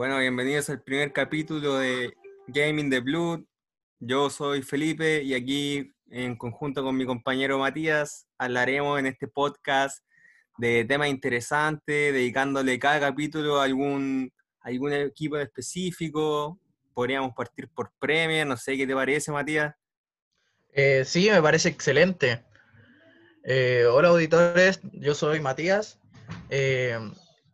Bueno, bienvenidos al primer capítulo de Gaming the Blood. Yo soy Felipe y aquí en conjunto con mi compañero Matías hablaremos en este podcast de temas interesantes, dedicándole cada capítulo a algún, algún equipo específico. Podríamos partir por premios, no sé qué te parece, Matías. Eh, sí, me parece excelente. Eh, hola auditores, yo soy Matías eh,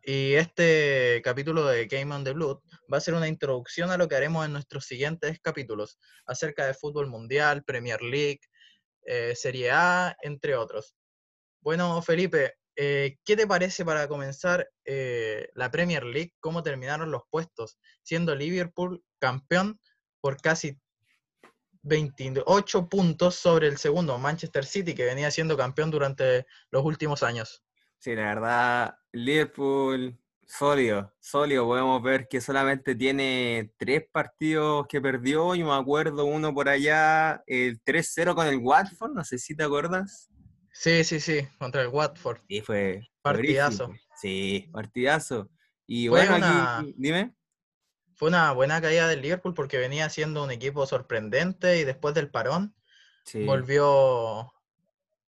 y este capítulo de Game on the Blood va a ser una introducción a lo que haremos en nuestros siguientes capítulos acerca de fútbol mundial, Premier League, Serie A, entre otros. Bueno, Felipe, ¿qué te parece para comenzar la Premier League? ¿Cómo terminaron los puestos? Siendo Liverpool campeón por casi 28 puntos sobre el segundo, Manchester City, que venía siendo campeón durante los últimos años. Sí, la verdad, Liverpool sólido, sólido. Podemos ver que solamente tiene tres partidos que perdió. y me acuerdo uno por allá, el 3-0 con el Watford, no sé si te acuerdas. Sí, sí, sí, contra el Watford. Sí, fue partidazo. Sí, partidazo. Y bueno, aquí, dime fue una buena caída del Liverpool porque venía siendo un equipo sorprendente y después del parón volvió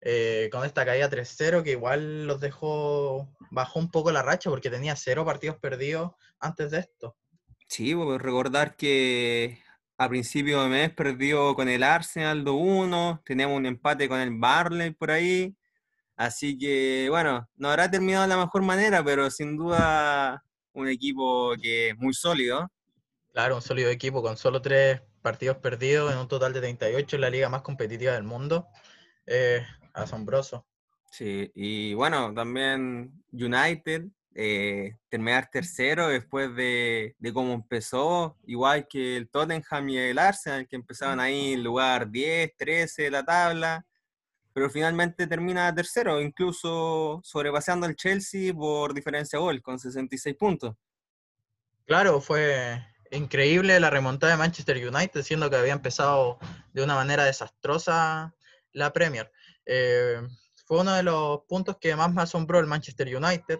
eh, con esta caída 3-0 que igual los dejó, bajó un poco la racha porque tenía cero partidos perdidos antes de esto. Sí, pues recordar que a principio de mes perdió con el Arsenal 2-1, teníamos un empate con el Barley por ahí, así que bueno, no habrá terminado de la mejor manera, pero sin duda un equipo que es muy sólido. Claro, un sólido equipo con solo tres partidos perdidos en un total de 38 en la liga más competitiva del mundo. Asombroso. Sí, y bueno, también United, eh, terminar tercero después de, de, cómo empezó, igual que el Tottenham y el Arsenal, que empezaban ahí en lugar 10, 13 de la tabla, pero finalmente termina tercero, incluso sobrepasando al Chelsea por diferencia de gol, con 66 puntos. Claro, fue increíble la remontada de Manchester United, siendo que había empezado de una manera desastrosa la Premier. Eh, fue uno de los puntos que más me asombró el Manchester United.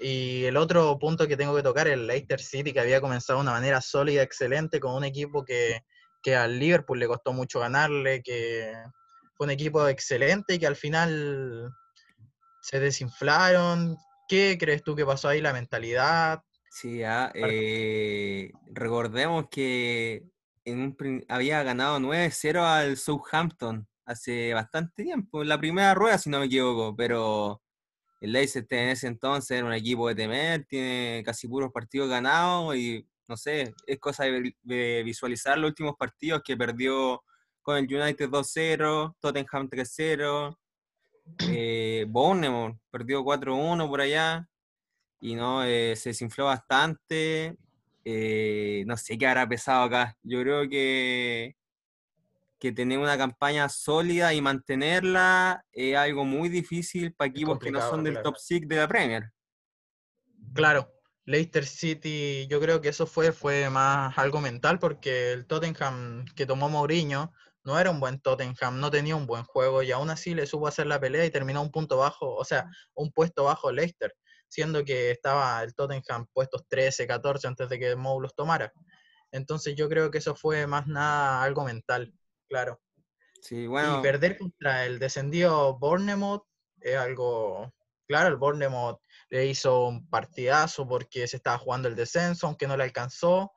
Y el otro punto que tengo que tocar, el Leicester City, que había comenzado de una manera sólida, excelente, con un equipo que, que al Liverpool le costó mucho ganarle, que fue un equipo excelente y que al final se desinflaron. ¿Qué crees tú que pasó ahí? La mentalidad, Sí, ah, eh, recordemos que había ganado 9-0 al Southampton hace bastante tiempo, en la primera rueda, si no me equivoco, pero el Leicester en ese entonces era un equipo de temer, tiene casi puros partidos ganados y no sé, es cosa de, visualizar los últimos partidos que perdió con el United 2-0, Tottenham 3-0, eh, Bournemouth perdió 4-1 por allá, y no, eh, se desinfló bastante. Eh, no sé qué habrá pesado acá. Yo creo que, que tener una campaña sólida y mantenerla es algo muy difícil para equipos que no son del top 6 de la Premier. Claro, Leicester City, yo creo que eso fue, fue más algo mental porque el Tottenham que tomó Mourinho no era un buen Tottenham, no tenía un buen juego y aún así le supo hacer la pelea y terminó un punto bajo, o sea, un puesto bajo Leicester siendo que estaba el Tottenham puestos 13, 14 antes de que Mou los tomara. Entonces yo creo que eso fue más nada algo mental, claro. Sí, bueno. Y perder contra el descendido Bournemouth es algo, claro, el Bournemouth le hizo un partidazo porque se estaba jugando el descenso, aunque no le alcanzó,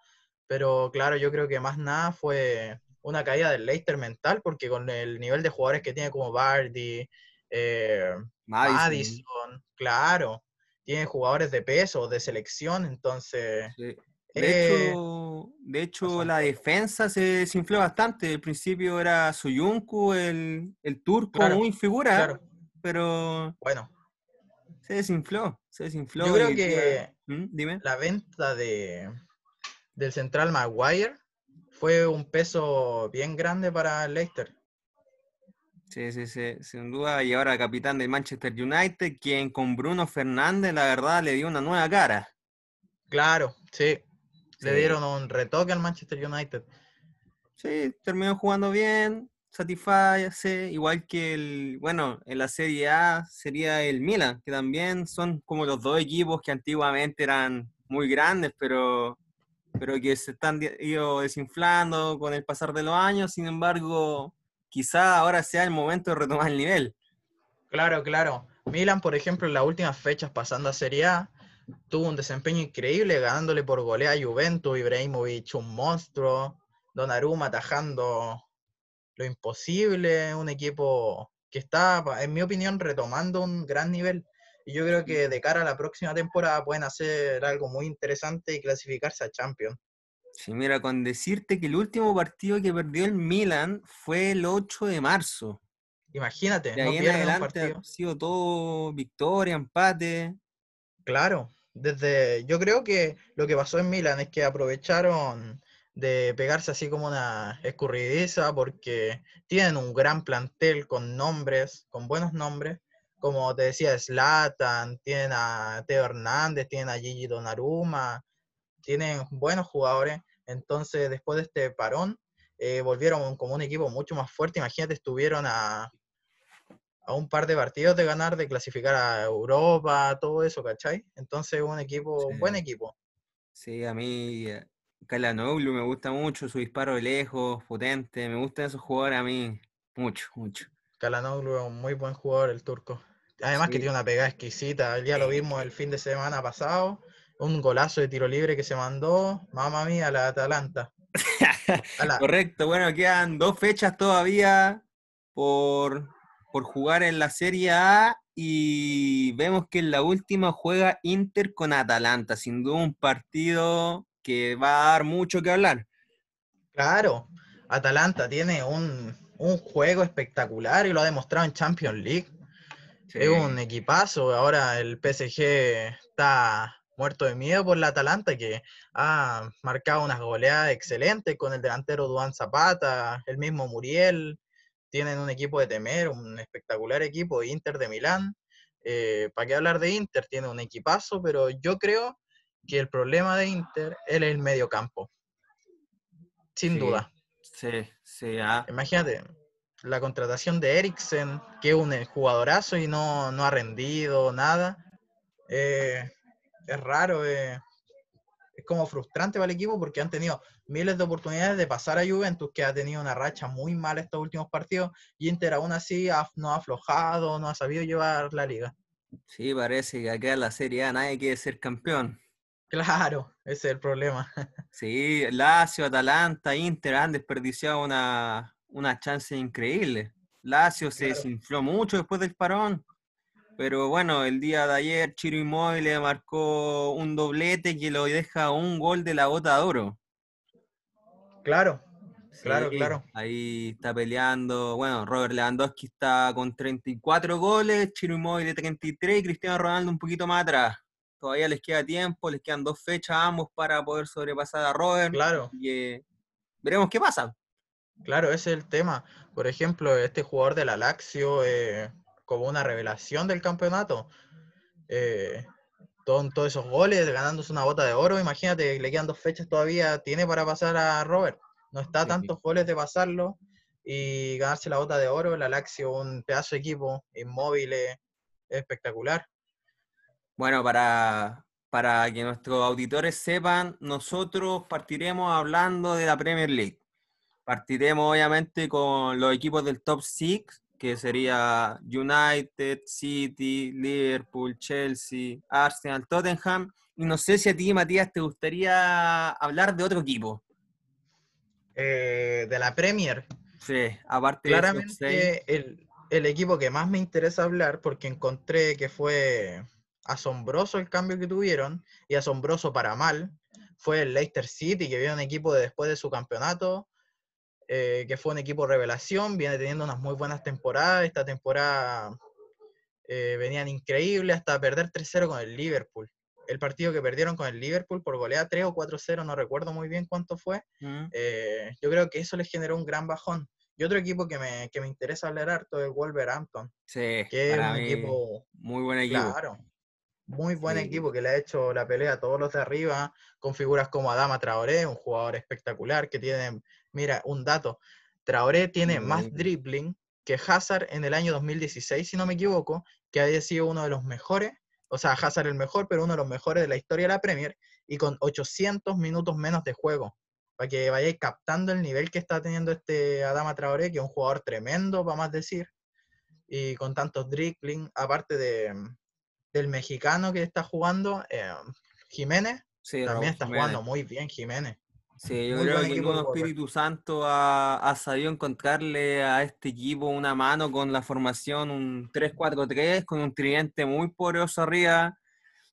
pero claro, yo creo que más nada fue una caída del Leicester mental, porque con el nivel de jugadores que tiene como Bardi, eh, Madison, claro, tiene jugadores de peso, de selección, entonces... De hecho, de hecho la defensa se desinfló bastante. Al principio era Suyunku, el, el turco, muy figura, pero... Bueno. Se desinfló, se desinfló. Yo creo que ¿Mm? Dime. la venta de, del central Maguire fue un peso bien grande para Leicester. Sí, sí, sí, sin duda. Y ahora capitán del Manchester United, quien con Bruno Fernández, la verdad, le dio una nueva cara. Claro, sí. Le dieron un retoque al Manchester United. Sí, terminó jugando bien, satisface, igual que el, bueno, en la Serie A sería el Milan, que también son como los dos equipos que antiguamente eran muy grandes, pero pero que se están ido desinflando con el pasar de los años. Sin embargo, quizá ahora sea el momento de retomar el nivel. Claro, claro. Milan, por ejemplo, en las últimas fechas pasando a Serie A, tuvo un desempeño increíble, ganándole por golea a Juventus, Ibrahimovic un monstruo, Donnarumma atajando lo imposible, un equipo que está, en mi opinión, retomando un gran nivel. Y yo creo que de cara a la próxima temporada pueden hacer algo muy interesante y clasificarse a Champions. Sí, mira, con decirte que el último partido que perdió el Milan fue el 8 de marzo. Imagínate, de ahí en adelante ha sido todo victoria, empate. Claro, desde yo creo que lo que pasó en Milan es que aprovecharon de pegarse así como una escurridiza porque tienen un gran plantel con nombres, con buenos nombres, como te decía, Slatan, tienen a Teo Hernández, tienen a Gigi Donnarumma, tienen buenos jugadores. Entonces, después de este parón, eh, volvieron como un equipo mucho más fuerte. Imagínate, estuvieron a, a un par de partidos de ganar, de clasificar a Europa, todo eso, ¿cachai? Entonces, un equipo, un buen equipo. Sí, a mí Calanoglu me gusta mucho, su disparo de lejos, potente, me gustan esos jugadores a mí mucho, mucho. Calanoglu es un muy buen jugador, el turco. Además que tiene una pegada exquisita. Ya lo vimos el fin de semana pasado. Un golazo de tiro libre que se mandó. Mamma mía, la Atalanta. Correcto. Bueno, quedan dos fechas todavía por, por jugar en la Serie A y vemos que en la última juega Inter con Atalanta. Sin duda un partido que va a dar mucho que hablar. Claro, Atalanta tiene un, un juego espectacular y lo ha demostrado en Champions League. Es un equipazo. Ahora el PSG está muerto de miedo por la Atalanta, que ha marcado unas goleadas excelentes con el delantero Duan Zapata, el mismo Muriel. Tienen un equipo de temer, un espectacular equipo, Inter de Milán. Eh, ¿Para qué hablar de Inter? Tiene un equipazo, pero yo creo que el problema de Inter es el medio campo. Sin duda. Sí, sí. Ah. Imagínate, la contratación de Eriksen, que es un jugadorazo y no, ha rendido nada. Eh, es raro, eh, como frustrante para el equipo porque han tenido miles de oportunidades de pasar a Juventus, que ha tenido una racha muy mala estos últimos partidos, y Inter aún así no ha aflojado, no ha sabido llevar la liga. Sí, parece que acá en la Serie A nadie quiere ser campeón. Claro, ese es el problema. Sí, Lazio, Atalanta, Inter han desperdiciado una, una chance increíble. Lazio se desinfló mucho después del parón. Pero bueno, el día de ayer Chiro Inmóvil marcó un doblete que lo deja un gol de la bota de oro. Claro, claro, claro. Ahí está peleando. Bueno, Robert Lewandowski está con 34 goles, Chiro Inmóvil 33 y Cristiano Ronaldo un poquito más atrás. Todavía les queda tiempo, les quedan dos fechas a ambos para poder sobrepasar a Robert. Claro. Y veremos qué pasa. Claro, ese es el tema. Por ejemplo, este jugador de la Lazio, eh, como una revelación del campeonato, eh, todos esos goles, ganándose una bota de oro, imagínate, le quedan dos fechas todavía, tiene para pasar a Robert. No está tantos goles de pasarlo y ganarse la bota de oro. La Lazio, un pedazo de equipo, inmóvil, espectacular. Bueno, para, para que nuestros auditores sepan, nosotros partiremos hablando de la Premier League. Partiremos obviamente con los equipos del top 6, que sería United, City, Liverpool, Chelsea, Arsenal, Tottenham. Y no sé si a ti, Matías, te gustaría hablar de otro equipo. Eh, de la Premier. Sí, aparte Claramente el, el equipo que más me interesa hablar, porque encontré que fue asombroso el cambio que tuvieron, y asombroso para mal, fue el Leicester City, que viene un equipo de después de su campeonato, eh, que fue un equipo revelación, viene teniendo unas muy buenas temporadas. Esta temporada eh, venían increíbles hasta perder 3-0 con el Liverpool. El partido que perdieron con el Liverpool por goleada 3 o 4-0, no recuerdo muy bien cuánto fue. Mm. Eh, yo creo que eso les generó un gran bajón. Y otro equipo que me, que me interesa hablar harto es Wolverhampton. Sí, que es un equipo. Muy buen equipo. Claro. Muy buen equipo que le ha hecho la pelea a todos los de arriba, con figuras como Adama Traoré, un jugador espectacular que tiene Mira, un dato. Traoré tiene más dribbling que Hazard en el año 2016, si no me equivoco, que había sido uno de los mejores, o sea, Hazard el mejor, pero uno de los mejores de la historia de la Premier, y con 800 minutos menos de juego. Para que vayáis captando el nivel que está teniendo este Adama Traoré, que es un jugador tremendo, vamos a decir, y con tantos dribbling, aparte de, del mexicano que está jugando, eh, Jiménez, también está jugando muy bien Jiménez. Sí, yo creo que el Espíritu Santo ha, ha, sabido encontrarle a este equipo una mano con la formación, un 3-4-3, con un tridente muy poderoso arriba.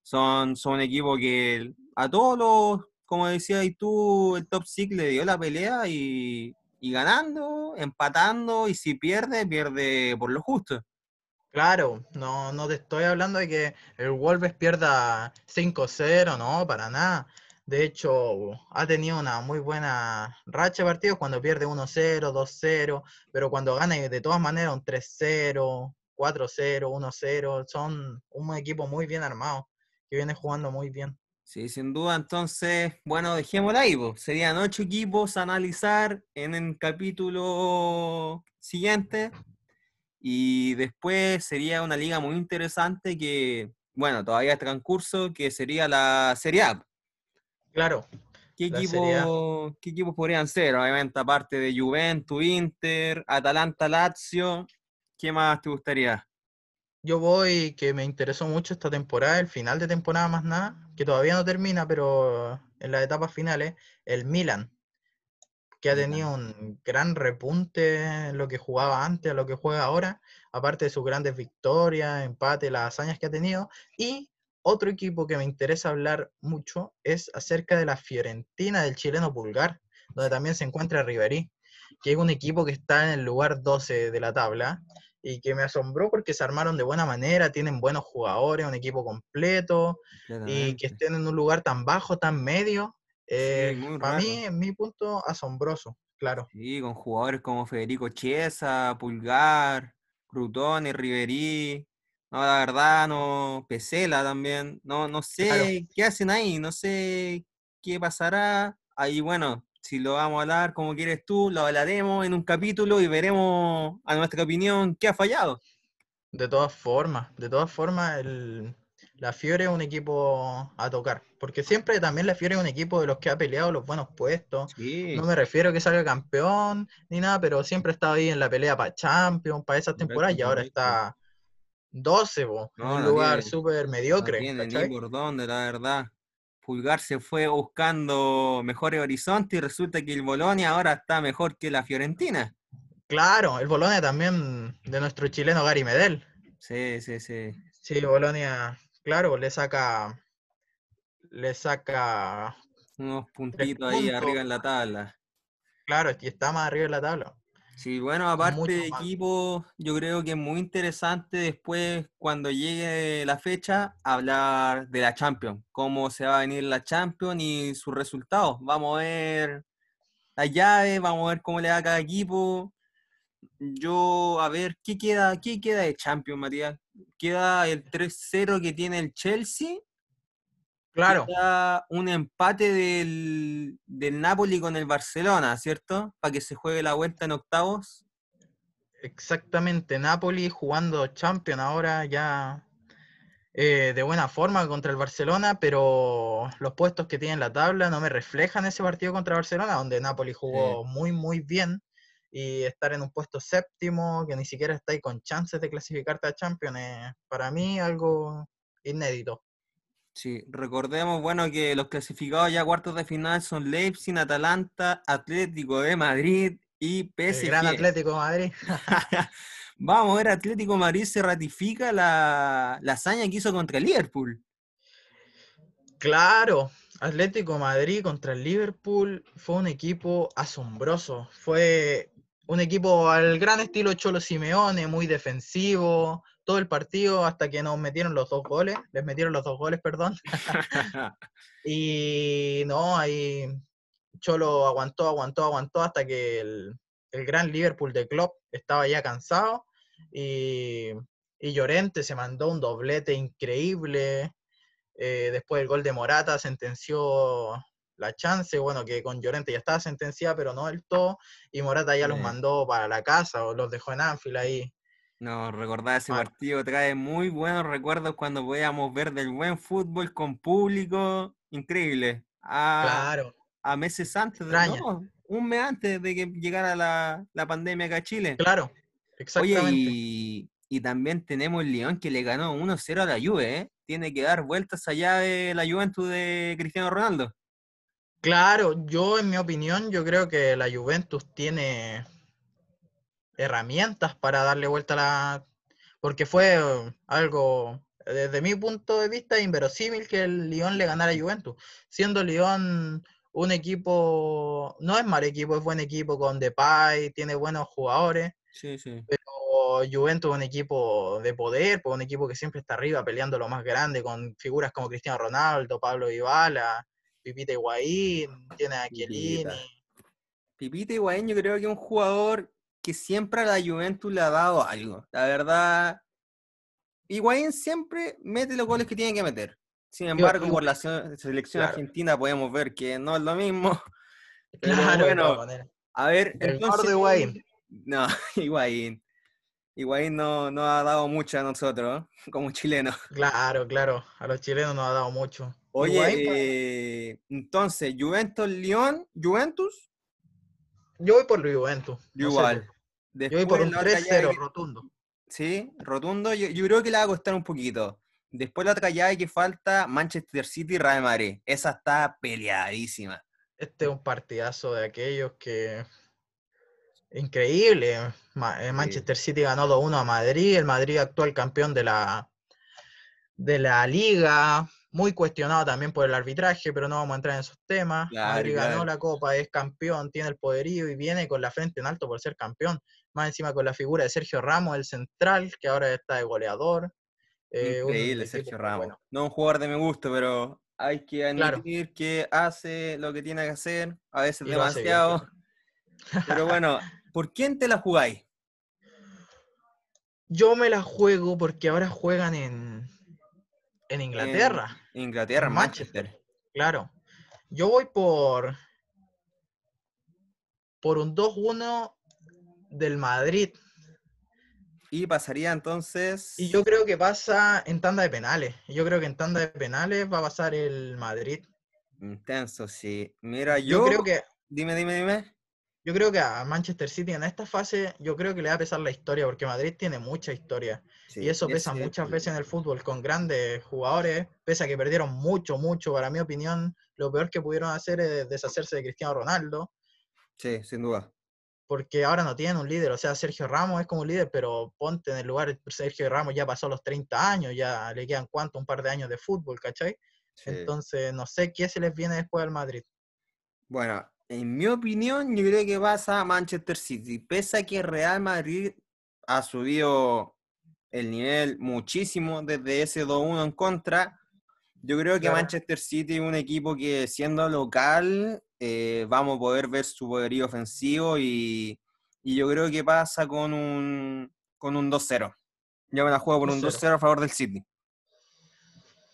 Son, son un equipo que a todos los, como decías tú, el top 6 le dio la pelea y, y ganando, empatando, y si pierde, pierde por lo justo. Claro, no, no te estoy hablando de que el Wolves pierda 5-0, no, para nada. De hecho, ha tenido una muy buena racha de partidos cuando pierde 1-0, 2-0, pero cuando gana de todas maneras un 3-0, 4-0, 1-0, son un equipo muy bien armado, que viene jugando muy bien. Sí, sin duda. Entonces, bueno, dejémoslo ahí. Serían ocho equipos a analizar en el capítulo siguiente. Y después sería una liga muy interesante que, bueno, todavía está en curso, que sería la Serie A. Claro. ¿Qué, equipo, ¿Qué equipos podrían ser? Obviamente, aparte de Juventus, Inter, Atalanta, Lazio. ¿Qué más te gustaría? Yo voy, que me interesó mucho esta temporada, el final de temporada más nada, que todavía no termina, pero en las etapas finales, el Milan, que ha tenido un gran repunte en lo que jugaba antes, a lo que juega ahora, aparte de sus grandes victorias, empate, las hazañas que ha tenido, y otro equipo que me interesa hablar mucho es acerca de la Fiorentina del chileno Pulgar, donde también se encuentra Riverí, que es un equipo que está en el lugar 12 de la tabla y que me asombró porque se armaron de buena manera, tienen buenos jugadores, un equipo completo y que estén en un lugar tan bajo, tan medio. Eh, para mí, en mi punto, asombroso, claro. Sí, con jugadores como Federico Chiesa, Pulgar, Crutón y Riverí, no, la verdad, no. Pesela también. No, no sé qué hacen ahí, no sé qué pasará. Ahí, bueno, si lo vamos a hablar como quieres tú, lo hablaremos en un capítulo y veremos a nuestra opinión qué ha fallado. De todas formas, de todas formas, el, la Fiore es un equipo a tocar, porque siempre también la Fiore es un equipo de los que ha peleado los buenos puestos. No me refiero a que salga campeón ni nada, pero siempre ha estado ahí en la pelea para Champions, para esas temporadas, y ahora está 12, un lugar súper mediocre. No tiene ni por dónde, la verdad. Pulgar se fue buscando mejores horizontes y resulta que el Bolonia ahora está mejor que la Fiorentina. Claro, el Bolonia también de nuestro chileno Gary Medel. Sí, sí, sí. Sí, Bolonia, claro, le saca le saca unos puntitos ahí arriba en la tabla. Claro, y está más arriba en la tabla. Sí, bueno, aparte de equipo, yo creo que es muy interesante después, cuando llegue la fecha, hablar de la Champions, cómo se va a venir la Champions y sus resultados. Vamos a ver las llaves, vamos a ver cómo le da a cada equipo. Yo, a ver, ¿qué queda, qué queda de Champions, Matías? Queda el 3-0 que tiene el Chelsea Claro. un empate del, del, Napoli con el Barcelona, ¿cierto? Para que se juegue la vuelta en octavos. Exactamente, Napoli jugando Champions ahora ya eh, de buena forma contra el Barcelona, pero los puestos que tiene en la tabla no me reflejan ese partido contra Barcelona, donde Napoli jugó muy, muy bien. Y estar en un puesto séptimo, que ni siquiera está ahí con chances de clasificarte a Champions, es para mí algo inédito. Sí, recordemos, bueno, que los clasificados ya a cuartos de final son Leipzig, Atalanta, Atlético de Madrid y PSG. gran Atlético de Madrid. Vamos a ver, Atlético de Madrid se ratifica la, la hazaña que hizo contra el Liverpool. Claro, Atlético de Madrid contra el Liverpool fue un equipo asombroso. Fue un equipo al gran estilo Cholo Simeone, muy defensivo, todo el partido hasta que nos metieron los dos goles, les metieron los dos goles, perdón. y no, ahí Cholo aguantó, aguantó, aguantó hasta que el, gran Liverpool de Klopp estaba ya cansado y, y Llorente se mandó un doblete increíble. Eh, después del gol de Morata sentenció la chance, bueno, que con Llorente ya estaba sentenciada, pero no del todo, y Morata ya los mandó para la casa o los dejó en Anfield ahí No, recordar ese Ah. partido trae muy buenos recuerdos cuando podíamos ver del buen fútbol con público. Increíble. A, Claro, a meses antes, de, no, un mes antes de que llegara la, la pandemia acá a Chile. claro, Oye, exactamente. y, y también tenemos el León que le ganó 1-0 a la Juve, ¿eh? Tiene que dar vueltas allá de la Juventus de Cristiano Ronaldo. Claro, yo en mi opinión, yo creo que la Juventus tiene herramientas para darle vuelta a la... Porque fue eh, algo, desde mi punto de vista, inverosímil que el Lyon le ganara a Juventus. Siendo Lyon un equipo, no es mal equipo, es buen equipo con Depay, tiene buenos jugadores. Sí, sí. O Juventus es un equipo de poder, pues un equipo que siempre está arriba peleando lo más grande con figuras como Cristiano Ronaldo, Pablo Dybala, Pipita Higuaín, tiene a Chiellini. Pipita. Pipita Higuaín yo creo que es un jugador que siempre a la Juventus le ha dado algo. La verdad, Higuaín siempre mete los goles que tiene que meter. Sin embargo, por la se- selección Claro. argentina podemos ver que no es lo mismo. Pero Claro, de bueno. A ver, El entonces... gordo Higuaín. No, Higuaín. Higuaín no, no ha dado mucho a nosotros, ¿eh? como chilenos. Claro, claro. A los chilenos nos ha dado mucho. Oye, Higuaín, eh, entonces, Juventus, León, Juventus, yo voy por Juventus. yo no sé tú. Yo voy por Después un la otra llave 3-0 que- rotundo. Sí, rotundo. Yo, yo creo que le va a costar un poquito. Después la otra llave que falta, Manchester City y Real Madrid. Esa está peleadísima. Este es un partidazo de aquellos que. Increíble. Eh, Manchester City ganó 2-1 a Madrid. El Madrid actual campeón de la, de la liga. Muy cuestionado también por el arbitraje, pero no vamos a entrar en esos temas. Claro, Madrid ganó claro. la copa, es campeón, tiene el poderío y viene con la frente en alto por ser campeón. Más encima con la figura de Sergio Ramos, el central, que ahora está de goleador. Eh, Increíble, Sergio Ramos. bueno. No un jugador de mi gusto, pero hay que Claro. admitir que hace lo que tiene que hacer, a veces Y demasiado. Pero bueno, ¿por quién te la jugáis? Yo me la juego porque ahora juegan en, en Inglaterra, Inglaterra, En Manchester. claro. Yo voy por, por un 2-1 del Madrid. Y pasaría entonces. Y yo creo que pasa en tanda de penales. Yo creo que en tanda de penales va a pasar el Madrid. Intenso, sí. Mira, Yo, yo. creo que Dime, dime, dime. yo creo que a Manchester City en esta fase yo creo que le va a pesar la historia porque Madrid tiene mucha historia. Sí, Y eso pesa muchas veces en el fútbol con grandes jugadores, pese a que perdieron mucho, mucho. Para mi opinión, lo peor que pudieron hacer es deshacerse de Cristiano Ronaldo, Sí, sin duda. Porque ahora no tienen un líder. O sea, Sergio Ramos es como un líder, pero ponte en el lugar, Sergio Ramos ya pasó los 30 años, ya le quedan cuánto, un par de años de fútbol, ¿cachai? sí. Entonces, no sé qué se les viene después al Madrid. Bueno, en mi opinión, yo creo que pasa a Manchester City. Pese a que Real Madrid ha subido el nivel muchísimo desde ese 2-1 en contra, yo creo que Claro. Manchester City es un equipo que siendo local eh, vamos a poder ver su poderío ofensivo y, y yo creo que pasa con un, con un 2-0. Yo me la juego por un 2-0. 2-0 a favor del City.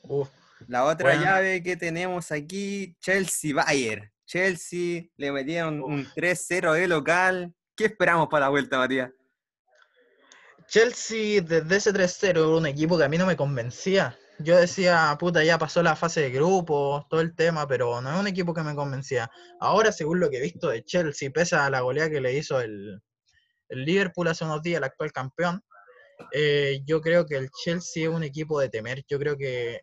Uf, La otra Bueno. llave que tenemos aquí, Chelsea-Bayern. Chelsea le metieron un 3-0 de local. ¿Qué esperamos para la vuelta, Matías? Chelsea desde ese 3-0 era un equipo que a mí no me convencía. Yo decía, puta, ya pasó la fase de grupos, todo el tema, pero no es un equipo que me convencía. Ahora, según lo que he visto de Chelsea, pese a la goleada que le hizo el, el Liverpool hace unos días, el actual campeón, eh, yo creo que el Chelsea es un equipo de temer. Yo creo que,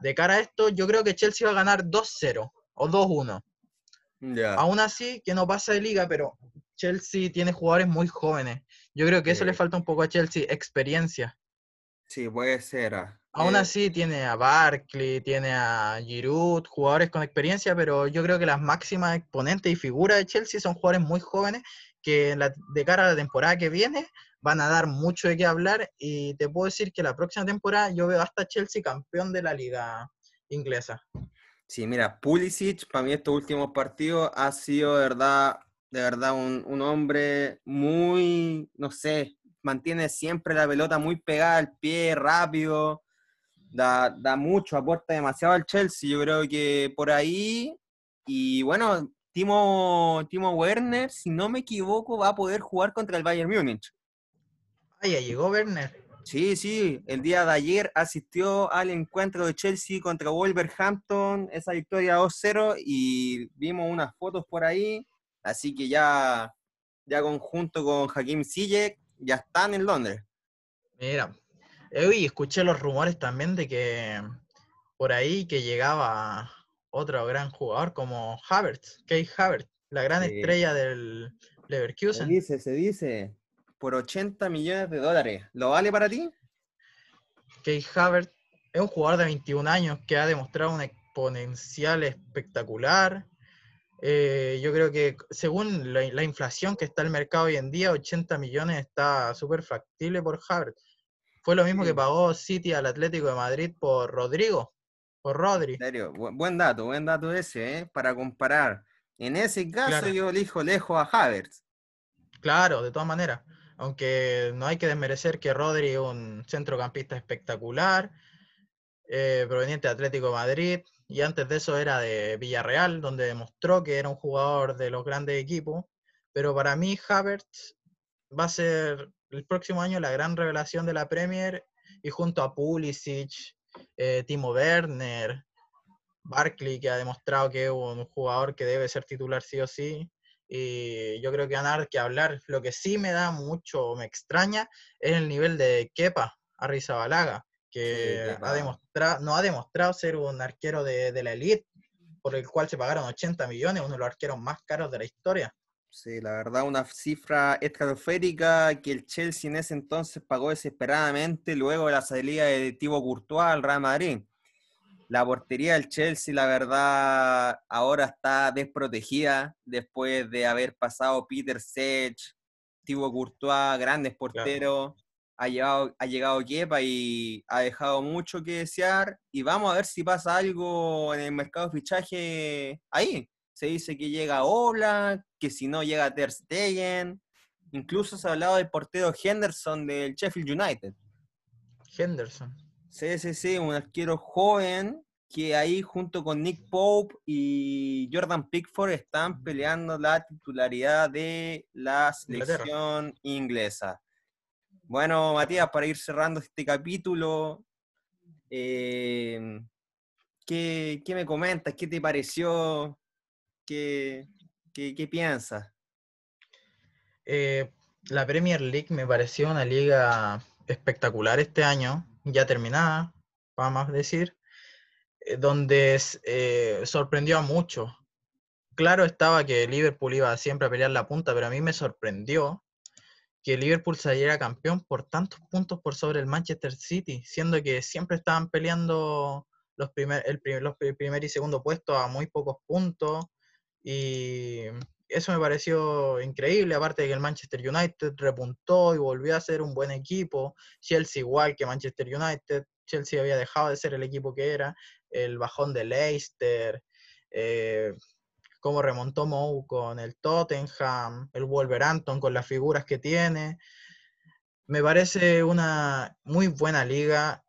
de cara a esto, yo creo que Chelsea va a ganar 2-0 o 2-1. Ya. Aún así, que no pasa de liga, pero Chelsea tiene jugadores muy jóvenes. Yo creo que eso le falta un poco a Chelsea, experiencia. Sí, puede ser. Aún Eh, así tiene a Barkley, tiene a Giroud, jugadores con experiencia, pero yo creo que las máximas exponentes y figuras de Chelsea son jugadores muy jóvenes que en la- de cara a la temporada que viene van a dar mucho de qué hablar y te puedo decir que la próxima temporada yo veo hasta Chelsea campeón de la liga inglesa. Sí, mira, Pulisic, para mí estos últimos partidos ha sido de verdad, de verdad un, un hombre muy, no sé, mantiene siempre la pelota muy pegada al pie, rápido, da, da mucho, aporta demasiado al Chelsea, yo creo que por ahí, y bueno, Timo, Timo Werner, si no me equivoco, va a poder jugar contra el Bayern Múnich. Ah, ya llegó Werner. Sí, sí, el día de ayer asistió al encuentro de Chelsea contra Wolverhampton, esa victoria 2-0, y vimos unas fotos por ahí, así que ya, ya conjunto con Hakim Ziyech, ya están en Londres. Mira, hoy escuché los rumores también de que por ahí que llegaba otro gran jugador como Havertz, Kay Havertz, la gran Sí. estrella del Se Leverkusen. dice, se dice, por 80 millones de dólares. ¿Lo vale para ti? Kay Havertz es un jugador de 21 años que ha demostrado un exponencial espectacular. Eh, yo creo que según la, la inflación que está el mercado hoy en día, 80 millones está súper factible por Havertz. Fue lo mismo Sí. que pagó City al Atlético de Madrid por Rodrigo, por Rodri. En serio, bu- buen dato, buen dato ese, ¿eh? Para comparar. En ese caso Claro. yo elijo lejos a Havertz. Claro, de todas maneras. Aunque no hay que desmerecer que Rodri es un centrocampista espectacular, eh, proveniente de Atlético de Madrid, y antes de eso era de Villarreal, donde demostró que era un jugador de los grandes equipos. Pero para mí, Havertz va a ser el próximo año la gran revelación de la Premier, y junto a Pulisic, eh, Timo Werner, Barkley, que ha demostrado que es un jugador que debe ser titular sí o sí. Y yo creo que van a dar que hablar. Lo que sí me da mucho, me extraña, es el nivel de Kepa Arrizabalaga, que ha demostrado, no ha demostrado ser un arquero de, de la elite, por el cual se pagaron 80 millones, uno de los arqueros más caros de la historia. Sí, la verdad, una cifra estratosférica que el Chelsea en ese entonces pagó desesperadamente luego de la salida de Thibaut Courtois al Real Madrid. La portería del Chelsea, la verdad, ahora está desprotegida después de haber pasado Peter Sech, Thibaut Courtois, grandes porteros. Ha, llegado, ha llegado Kepa y ha dejado mucho que desear. Y vamos a ver si pasa algo en el mercado de fichaje ahí. Se dice que llega Oblak, que si no llega Ter Stegen. Incluso se ha hablado del portero Henderson del Sheffield United. Henderson. Sí, sí, sí, un arquero joven que ahí junto con Nick Pope y Jordan Pickford están peleando la titularidad de la selección inglesa. Bueno, Matías, para ir cerrando este capítulo, eh, ¿qué, qué me comentas? ¿Qué te pareció? ¿Qué, piensas? Eh, la Premier League me pareció una liga espectacular este año, ya terminada, vamos a decir, eh, donde eh, sorprendió a muchos. Claro estaba que Liverpool iba siempre a pelear la punta, pero a mí me sorprendió que Liverpool saliera campeón por tantos puntos por sobre el Manchester City, siendo que siempre estaban peleando los primer, el, primer y segundo puesto a muy pocos puntos. Y eso me pareció increíble, aparte de que el Manchester United repuntó y volvió a ser un buen equipo. Chelsea igual que Manchester United. Chelsea había dejado de ser el equipo que era. El bajón de Leicester. eh, cómo remontó Mou con el Tottenham. El Wolverhampton con las figuras que tiene. Me parece una muy buena liga,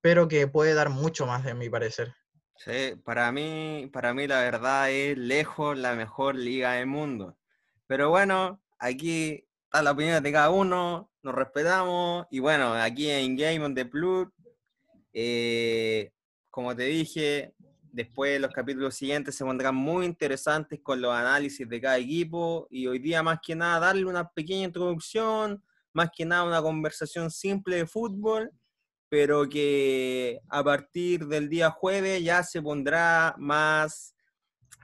pero que puede dar mucho más, de mi parecer. Sí, para mí, para mí la verdad es lejos la mejor liga del mundo. Pero bueno, aquí está la opinión de cada uno, nos respetamos y bueno, aquí en Game on the Plus, eh, como te dije, después los capítulos siguientes se pondrán muy interesantes con los análisis de cada equipo y hoy día más que nada darle una pequeña introducción, más que nada una conversación simple de fútbol pero que a partir del día jueves ya se pondrá más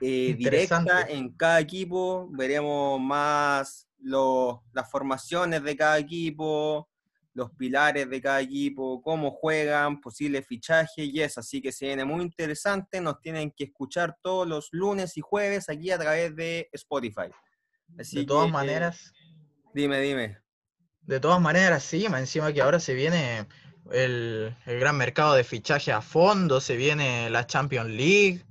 eh, directa en cada equipo, veremos más los, las formaciones de cada equipo, los pilares de cada equipo, cómo juegan, posibles fichajes y eso, así que se viene muy interesante, nos tienen que escuchar todos los lunes y jueves aquí a través de Spotify. Así de todas que, maneras, Dime, dime. de todas maneras, sí, encima que ahora se viene el, el gran mercado de fichaje a fondo, se viene la Champions League,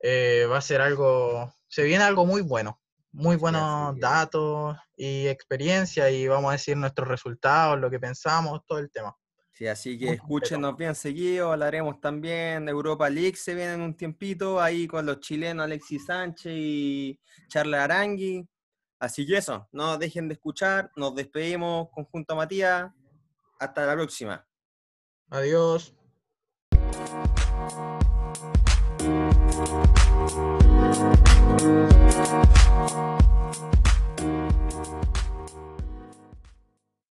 eh, va a ser algo, se viene algo muy bueno, muy buenos datos y experiencia y vamos a decir nuestros resultados, lo que pensamos, todo el tema. Sí, así que escúchenos bien seguido, hablaremos también de Europa League, se viene en un tiempito ahí con los chilenos Alexis Sánchez y Charles Arangui. Así que eso, no dejen de escuchar, nos despedimos conjunto a Matías. Hasta la próxima. Adiós.